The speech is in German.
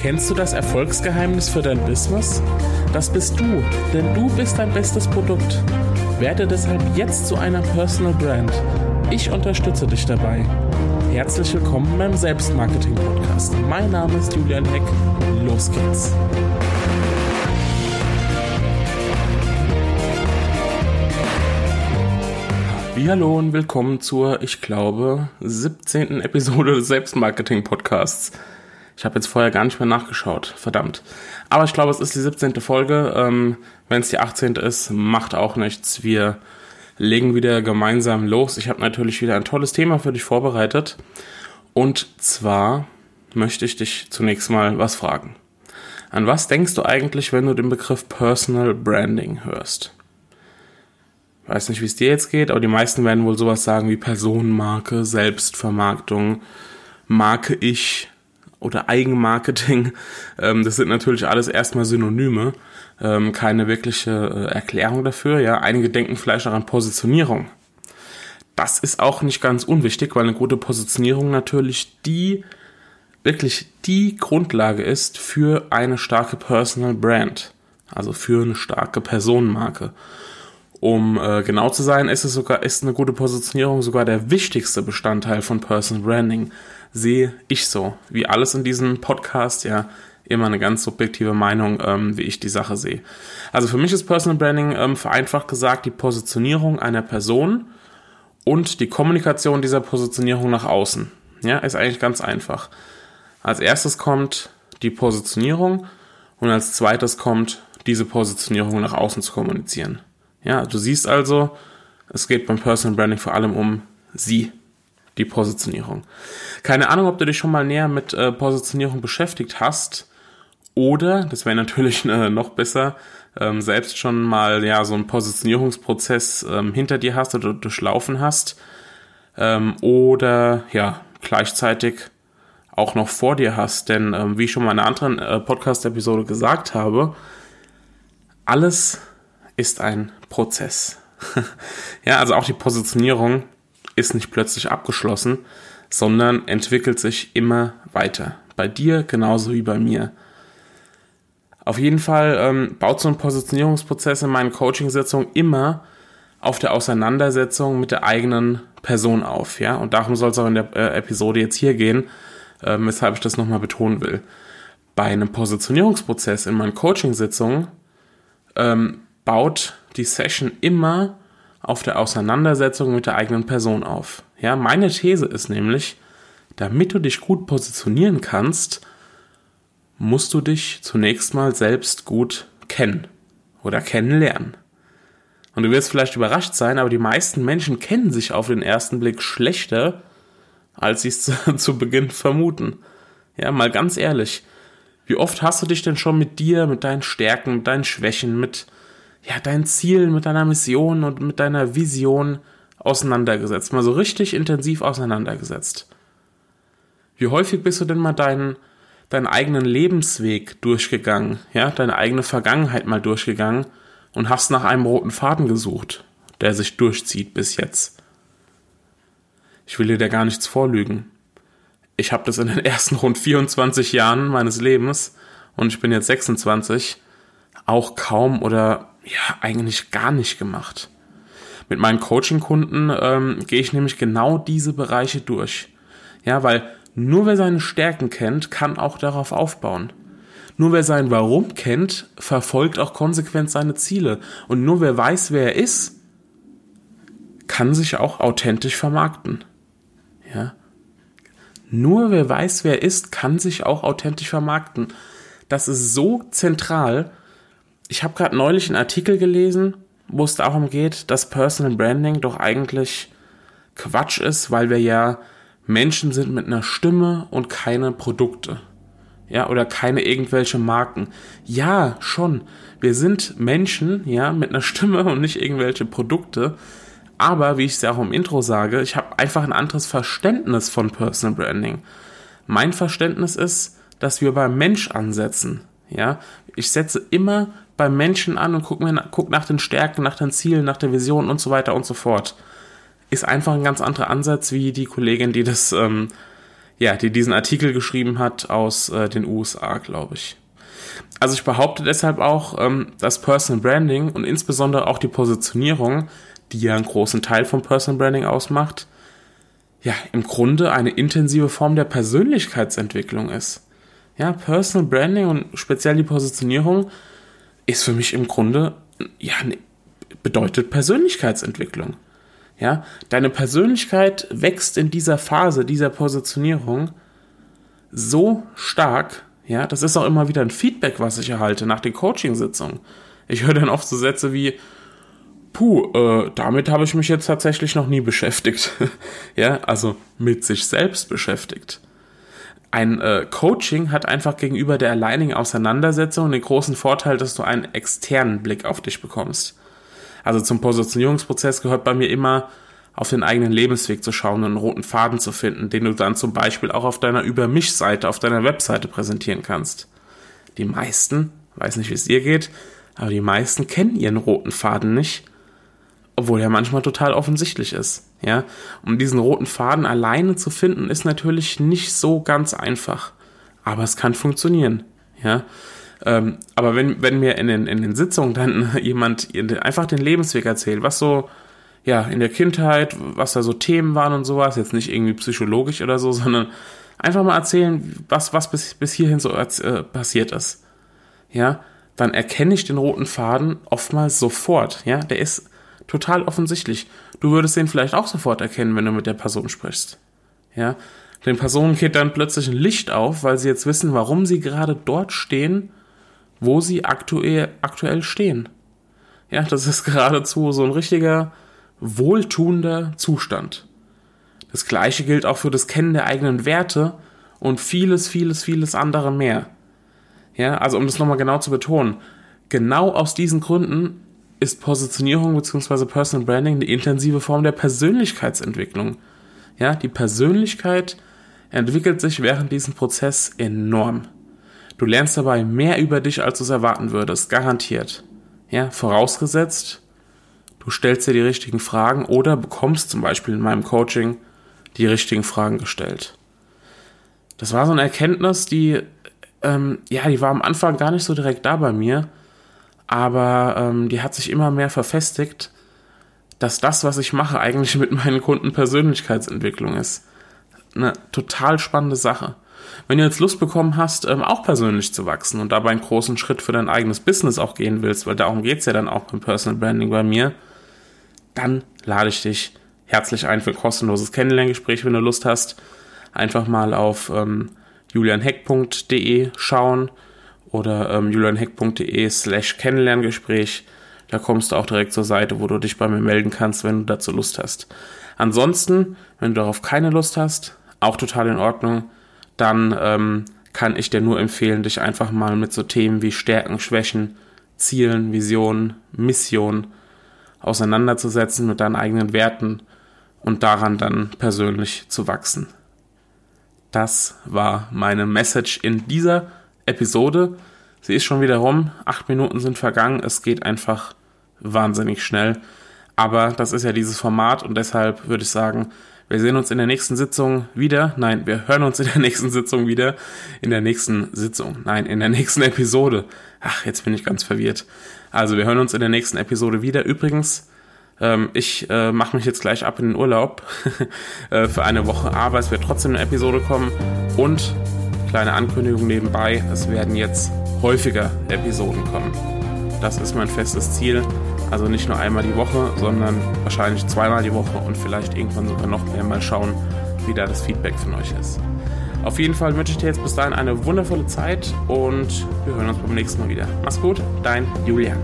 Kennst du das Erfolgsgeheimnis für dein Business? Das bist du, denn du bist dein bestes Produkt. Werde deshalb jetzt zu einer Personal Brand. Ich unterstütze dich dabei. Herzlich willkommen beim Selbstmarketing Podcast. Mein Name ist Julian Heck. Los geht's. Hallo und willkommen zur, ich glaube, 17. Episode des Selbstmarketing Podcasts. Ich habe jetzt vorher gar nicht mehr nachgeschaut. Verdammt. Aber ich glaube, es ist die 17. Folge. Ähm, Wenn es die 18. ist, macht auch nichts. Wir legen wieder gemeinsam los. Ich habe natürlich wieder ein tolles Thema für dich vorbereitet. Und zwar möchte ich dich zunächst mal was fragen. An was denkst du eigentlich, wenn du den Begriff Personal Branding hörst? Weiß nicht, wie es dir jetzt geht, aber die meisten werden wohl sowas sagen wie Personenmarke, Selbstvermarktung, Marke ich, oder Eigenmarketing. Ähm, das sind natürlich alles erstmal Synonyme, ähm, keine wirkliche äh, Erklärung dafür. Ja, einige denken vielleicht auch an Positionierung. Das ist auch nicht ganz unwichtig, weil eine gute Positionierung natürlich die wirklich die Grundlage ist für eine starke Personal Brand, also für eine starke Personenmarke. Um äh, genau zu sein, ist es sogar ist eine gute Positionierung sogar der wichtigste Bestandteil von Personal Branding sehe ich so. Wie alles in diesem Podcast, ja, immer eine ganz subjektive Meinung, ähm, wie ich die Sache sehe. Also für mich ist Personal Branding ähm, vereinfacht gesagt die Positionierung einer Person und die Kommunikation dieser Positionierung nach außen. Ja, ist eigentlich ganz einfach. Als erstes kommt die Positionierung und als zweites kommt diese Positionierung nach außen zu kommunizieren. Ja, du siehst also, es geht beim Personal Branding vor allem um sie die Positionierung. Keine Ahnung, ob du dich schon mal näher mit äh, Positionierung beschäftigt hast oder, das wäre natürlich äh, noch besser, ähm, selbst schon mal ja so einen Positionierungsprozess ähm, hinter dir hast oder durchlaufen hast ähm, oder ja gleichzeitig auch noch vor dir hast, denn ähm, wie ich schon mal in einer anderen äh, Podcast-Episode gesagt habe, alles ist ein Prozess. ja, also auch die Positionierung ist nicht plötzlich abgeschlossen, sondern entwickelt sich immer weiter. Bei dir genauso wie bei mir. Auf jeden Fall ähm, baut so ein Positionierungsprozess in meinen Coaching-Sitzungen immer auf der Auseinandersetzung mit der eigenen Person auf, ja. Und darum soll es auch in der äh, Episode jetzt hier gehen, äh, weshalb ich das nochmal betonen will. Bei einem Positionierungsprozess in meinen Coaching-Sitzungen ähm, baut die Session immer auf der Auseinandersetzung mit der eigenen Person auf. Ja, meine These ist nämlich, damit du dich gut positionieren kannst, musst du dich zunächst mal selbst gut kennen oder kennenlernen. Und du wirst vielleicht überrascht sein, aber die meisten Menschen kennen sich auf den ersten Blick schlechter, als sie es zu, zu Beginn vermuten. Ja, mal ganz ehrlich. Wie oft hast du dich denn schon mit dir, mit deinen Stärken, mit deinen Schwächen, mit ja, dein Ziel, mit deiner Mission und mit deiner Vision auseinandergesetzt. Mal so richtig intensiv auseinandergesetzt. Wie häufig bist du denn mal deinen, deinen eigenen Lebensweg durchgegangen, ja, deine eigene Vergangenheit mal durchgegangen und hast nach einem roten Faden gesucht, der sich durchzieht bis jetzt? Ich will dir da gar nichts vorlügen. Ich habe das in den ersten rund 24 Jahren meines Lebens und ich bin jetzt 26 auch kaum oder ja, eigentlich gar nicht gemacht. Mit meinen Coaching-Kunden ähm, gehe ich nämlich genau diese Bereiche durch. Ja, weil nur wer seine Stärken kennt, kann auch darauf aufbauen. Nur wer sein Warum kennt, verfolgt auch konsequent seine Ziele. Und nur wer weiß, wer er ist, kann sich auch authentisch vermarkten. Ja. Nur wer weiß, wer er ist, kann sich auch authentisch vermarkten. Das ist so zentral, ich habe gerade neulich einen Artikel gelesen, wo es darum geht, dass Personal Branding doch eigentlich Quatsch ist, weil wir ja Menschen sind mit einer Stimme und keine Produkte. Ja, oder keine irgendwelche Marken. Ja, schon. Wir sind Menschen, ja, mit einer Stimme und nicht irgendwelche Produkte. Aber, wie ich es ja auch im Intro sage, ich habe einfach ein anderes Verständnis von Personal Branding. Mein Verständnis ist, dass wir beim Mensch ansetzen. Ja, ich setze immer beim Menschen an und guck, mir, guck nach den Stärken, nach den Zielen, nach der Vision und so weiter und so fort. Ist einfach ein ganz anderer Ansatz wie die Kollegin, die das ähm, ja, die diesen Artikel geschrieben hat aus äh, den USA, glaube ich. Also ich behaupte deshalb auch, ähm, dass Personal Branding und insbesondere auch die Positionierung, die ja einen großen Teil vom Personal Branding ausmacht, ja, im Grunde eine intensive Form der Persönlichkeitsentwicklung ist. Ja, Personal Branding und speziell die Positionierung ist für mich im Grunde, ja, ne, bedeutet Persönlichkeitsentwicklung. Ja, deine Persönlichkeit wächst in dieser Phase, dieser Positionierung so stark, ja, das ist auch immer wieder ein Feedback, was ich erhalte nach den Coaching-Sitzungen. Ich höre dann oft so Sätze wie, puh, äh, damit habe ich mich jetzt tatsächlich noch nie beschäftigt. ja, also mit sich selbst beschäftigt. Ein äh, Coaching hat einfach gegenüber der alleinigen Auseinandersetzung den großen Vorteil, dass du einen externen Blick auf dich bekommst. Also zum Positionierungsprozess gehört bei mir immer, auf den eigenen Lebensweg zu schauen und einen roten Faden zu finden, den du dann zum Beispiel auch auf deiner Über mich-Seite, auf deiner Webseite präsentieren kannst. Die meisten, weiß nicht, wie es dir geht, aber die meisten kennen ihren roten Faden nicht obwohl er manchmal total offensichtlich ist. Ja, um diesen roten Faden alleine zu finden, ist natürlich nicht so ganz einfach, aber es kann funktionieren. Ja, ähm, aber wenn, wenn mir in den, in den Sitzungen dann jemand einfach den Lebensweg erzählt, was so ja in der Kindheit, was da so Themen waren und sowas, jetzt nicht irgendwie psychologisch oder so, sondern einfach mal erzählen, was was bis bis hierhin so äh, passiert ist. Ja, dann erkenne ich den roten Faden oftmals sofort. Ja, der ist total offensichtlich. Du würdest den vielleicht auch sofort erkennen, wenn du mit der Person sprichst. Ja, den Personen geht dann plötzlich ein Licht auf, weil sie jetzt wissen, warum sie gerade dort stehen, wo sie aktuell, aktuell stehen. Ja, das ist geradezu so ein richtiger wohltuender Zustand. Das gleiche gilt auch für das Kennen der eigenen Werte und vieles, vieles, vieles andere mehr. Ja, also um das nochmal genau zu betonen, genau aus diesen Gründen ist Positionierung bzw. Personal Branding eine intensive Form der Persönlichkeitsentwicklung. Ja, die Persönlichkeit entwickelt sich während diesem Prozess enorm. Du lernst dabei mehr über dich, als du es erwarten würdest, garantiert. Ja, vorausgesetzt, du stellst dir die richtigen Fragen oder bekommst zum Beispiel in meinem Coaching die richtigen Fragen gestellt. Das war so eine Erkenntnis, die, ähm, ja, die war am Anfang gar nicht so direkt da bei mir, aber ähm, die hat sich immer mehr verfestigt, dass das, was ich mache, eigentlich mit meinen Kunden Persönlichkeitsentwicklung ist. Eine total spannende Sache. Wenn du jetzt Lust bekommen hast, ähm, auch persönlich zu wachsen und dabei einen großen Schritt für dein eigenes Business auch gehen willst, weil darum geht's ja dann auch beim Personal Branding bei mir, dann lade ich dich herzlich ein für ein kostenloses Kennenlerngespräch, wenn du Lust hast. Einfach mal auf ähm, julianheck.de schauen oder ähm, julianheck.de slash Kennenlerngespräch. Da kommst du auch direkt zur Seite, wo du dich bei mir melden kannst, wenn du dazu Lust hast. Ansonsten, wenn du darauf keine Lust hast, auch total in Ordnung, dann ähm, kann ich dir nur empfehlen, dich einfach mal mit so Themen wie Stärken, Schwächen, Zielen, Visionen, Mission auseinanderzusetzen mit deinen eigenen Werten und daran dann persönlich zu wachsen. Das war meine Message in dieser Episode. Sie ist schon wieder rum. Acht Minuten sind vergangen. Es geht einfach wahnsinnig schnell. Aber das ist ja dieses Format und deshalb würde ich sagen, wir sehen uns in der nächsten Sitzung wieder. Nein, wir hören uns in der nächsten Sitzung wieder. In der nächsten Sitzung. Nein, in der nächsten Episode. Ach, jetzt bin ich ganz verwirrt. Also wir hören uns in der nächsten Episode wieder. Übrigens, ähm, ich äh, mache mich jetzt gleich ab in den Urlaub äh, für eine Woche, aber es wird trotzdem eine Episode kommen. Und Kleine Ankündigung nebenbei, es werden jetzt häufiger Episoden kommen. Das ist mein festes Ziel. Also nicht nur einmal die Woche, sondern wahrscheinlich zweimal die Woche und vielleicht irgendwann sogar noch mehr. Mal schauen, wie da das Feedback von euch ist. Auf jeden Fall wünsche ich dir jetzt bis dahin eine wundervolle Zeit und wir hören uns beim nächsten Mal wieder. Mach's gut, dein Julian.